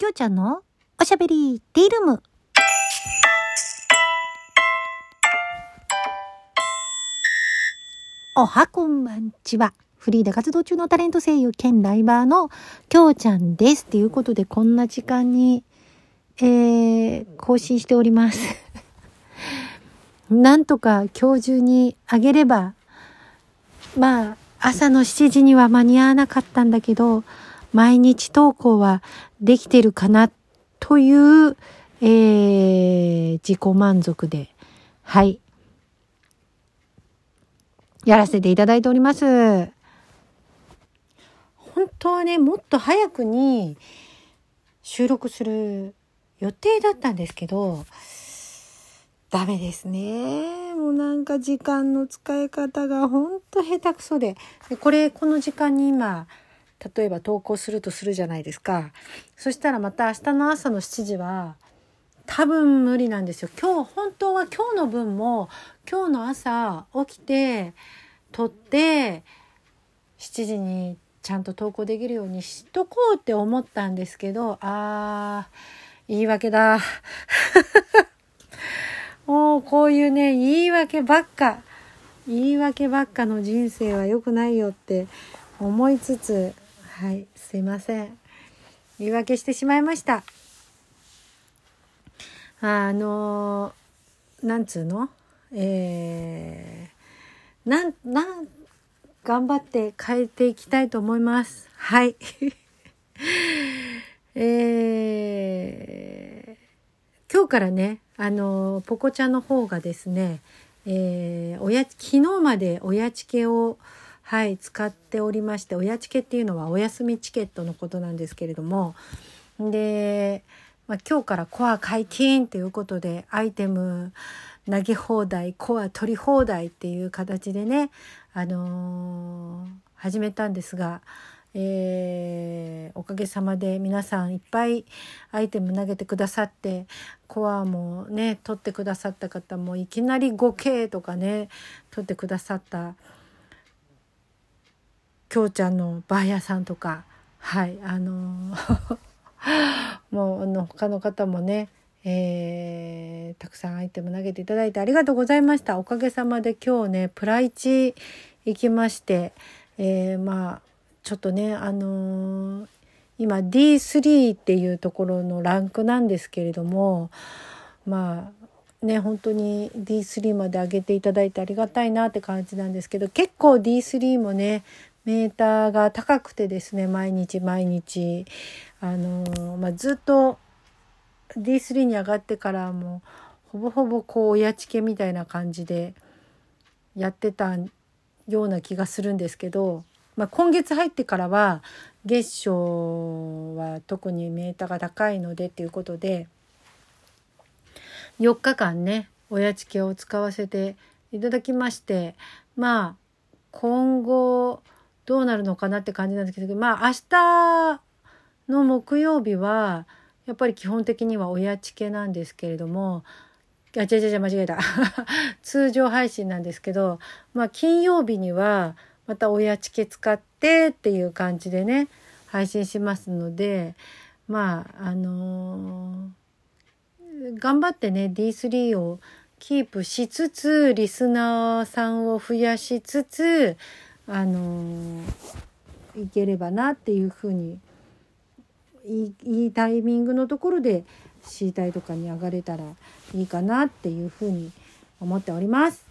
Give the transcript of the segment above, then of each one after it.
きょうちゃんのおしゃべりティールーム。おはこんばんちは。フリーで活動中のタレント声優兼ライバーのきょうちゃんです。ということで、こんな時間に、えー、更新しております。なんとか今日中にあげれば、まあ、朝の7時には間に合わなかったんだけど、毎日投稿はできてるかなという、えー、自己満足で、はい。やらせていただいております。本当はね、もっと早くに収録する予定だったんですけど、ダメですね。もうなんか時間の使い方がほんと下手くそ。でこれ、この時間に今、例えば投稿するとするじゃないですか。そしたらまた明日の朝の7時は多分無理なんですよ。今日、本当は今日の分も今日の朝起きて撮って7時にちゃんと投稿できるようにしとこうって思ったんですけど、あー、言い訳だ。もうこういうね、言い訳ばっか、言い訳ばっかの人生は良くないよって思いつつ、はい、すいません。言い訳してしまいました。あのなんつうの？えー、なん、なん、頑張って変えていきたいと思います。はい。えー、今日からね、あのポコちゃんの方がですね、えー、おや、昨日まで親チケを、はい、使っておりまして、親チケっていうのはお休みチケットのことなんですけれども、で、まあ、今日からコア解禁ということで、アイテム投げ放題、コア取り放題っていう形でね、あのー、始めたんですが、えー、おかげさまで皆さんいっぱいアイテム投げてくださってコアもね取ってくださった方もいきなり 5K とかね取ってくださったきょうちゃんのバーヤさんとかはいあの もうあの他の方もね、えー、たくさんアイテム投げていただいてありがとうございました。おかげさまで今日ねプライチ行きまして、えー、まあちょっとねあのー、今 D3 っていうところのランクなんですけれどもまあね本当に D3 まで上げていただいてありがたいなって感じなんですけど結構 D3 もねメーターが高くてですね毎日毎日。あのまあ、ずっと D3 に上がってからもほぼほぼこう親チケみたいな感じでやってたような気がするんですけど、まあ、今月入ってからは月賞は特にメーターが高いのでっていうことで4日間ね親チケを使わせていただきましてまあ今後どうなるのかなって感じなんですけどまあ明日の木曜日はやっぱり基本的には親チケなんですけれどもあ違う違う間違えた。通常配信なんですけどまあ金曜日にはまた親チケ使ってっていう感じでね配信しますのでまああのー、頑張ってね D3 をキープしつつリスナーさんを増やしつつあのー、いければなっていうふうにいいタイミングのところで C 体とかに上がれたらいいかなっていうふうに思っております。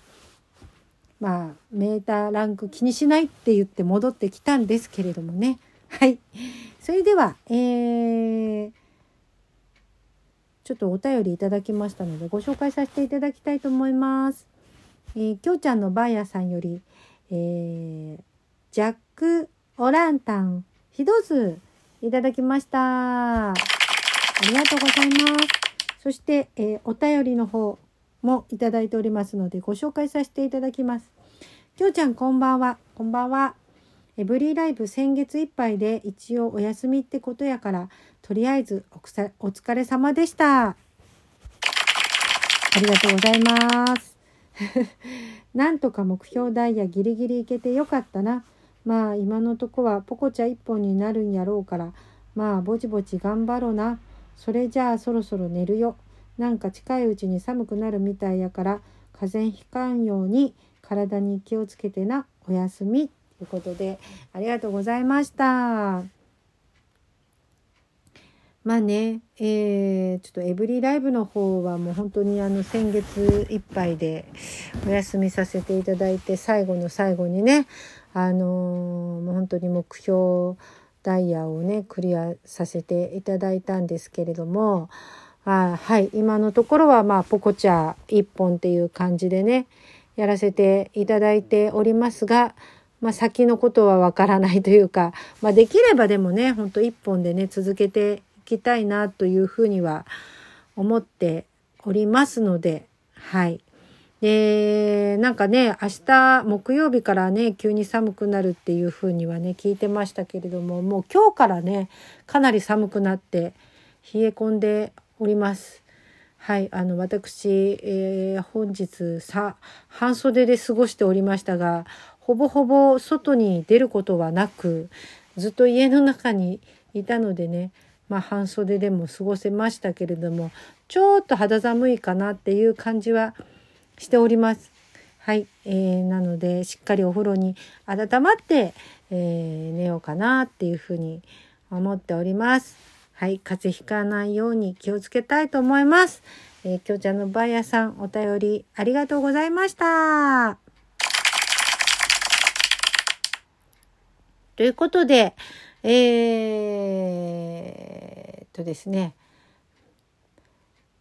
まあメーターランク気にしないって言って戻ってきたんですけれどもね。はい。それでは、えー、ちょっとお便りいただきましたのでご紹介させていただきたいと思います。えー、きょうちゃんのバーヤさんより、えー、ジャック・オランタン、ひどずいただきました。ありがとうございます。そして、えー、お便りの方もいただいておりますのでご紹介させていただきます。きょうちゃんこんばんは。こんばんは。エブリーライブ先月いっぱいで一応お休みってことやからとりあえずお疲れ様でした。ありがとうございます。なんとか目標ダイヤギリギリいけてよかったな。まあ今のとこはポコチャ一本になるんやろうからまあぼちぼち頑張ろうな。それじゃあそろそろ寝るよ。なんか近いうちに寒くなるみたいやから風邪ひかんように体に気をつけてな。おやすみ。ということでありがとうございました。まあね、えー、ちょっとエブリィライブの方はもう本当にあの先月いっぱいでお休みさせていただいて最後の最後にねあのー、もう本当に目標ダイヤをねクリアさせていただいたんですけれどもあはい今のところはまあポコチャ1本っていう感じでねやらせていただいておりますが、まあ、先のことはわからないというか、まあ、できればでもねほんと1本でね続けてきたいなというふうには思っておりますので、はい。で、なんかね、明日木曜日からね、急に寒くなるっていうふうにはね、聞いてましたけれども、もう今日からね、かなり寒くなって冷え込んでおります。はい、あの私、えー、本日さ半袖で過ごしておりましたがほぼほぼ外に出ることはなくずっと家の中にいたのでねまあ、半袖でも過ごせましたけれどもちょっと肌寒いかなっていう感じはしております。はい、えー、なのでしっかりお風呂に温まって、えー、寝ようかなっていうふうに思っております。はい、風邪ひかないように気をつけたいと思います。えー、きょうちゃんのバイヤーさんお便りありがとうございました。ということで、えー、とですね。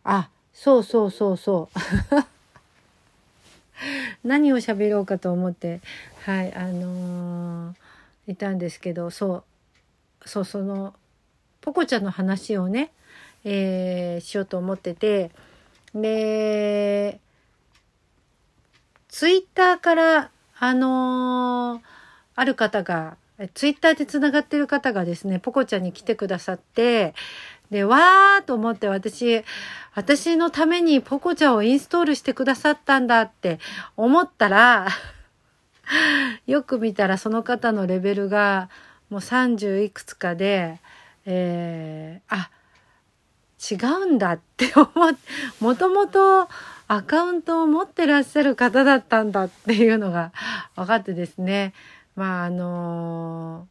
あそうそうそうそう。何を喋ろうかと思ってはいあのー、いたんですけどそうそうそのポコちゃんの話をね、えー、しようと思っててでツイッターからあのー、ある方がツイッターでつながってる方がですね、ポコちゃんに来てくださって、で、わーと思って私、私のためにポコちゃんをインストールしてくださったんだって思ったら、よく見たらその方のレベルがもう30いくつかで、えー、あ、違うんだって 思って、もともとアカウントを持ってらっしゃる方だったんだっていうのが分かってですね。まああの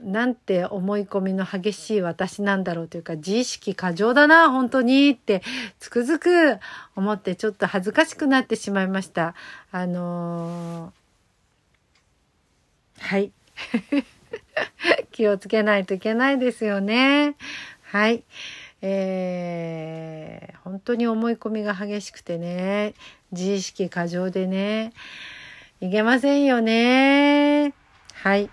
なんて思い込みの激しい私なんだろうというか自意識過剰だな本当にってつくづく思ってちょっと恥ずかしくなってしまいました。あのー、はい。気をつけないといけないですよね。はい。えー、本当に思い込みが激しくてね、自意識過剰でね、いけませんよね。はい。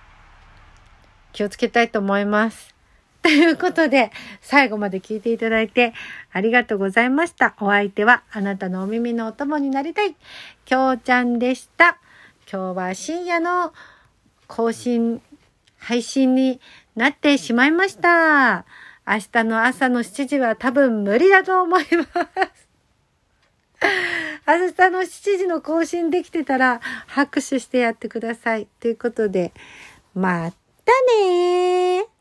気をつけたいと思います。ということで、最後まで聞いていただいてありがとうございました。お相手はあなたのお耳のお供になりたい、きょうちゃんでした。今日は深夜の更新、配信になってしまいました。明日の朝の7時は多分無理だと思います。明日の7時の更新できてたら拍手してやってください。ということで、またねー。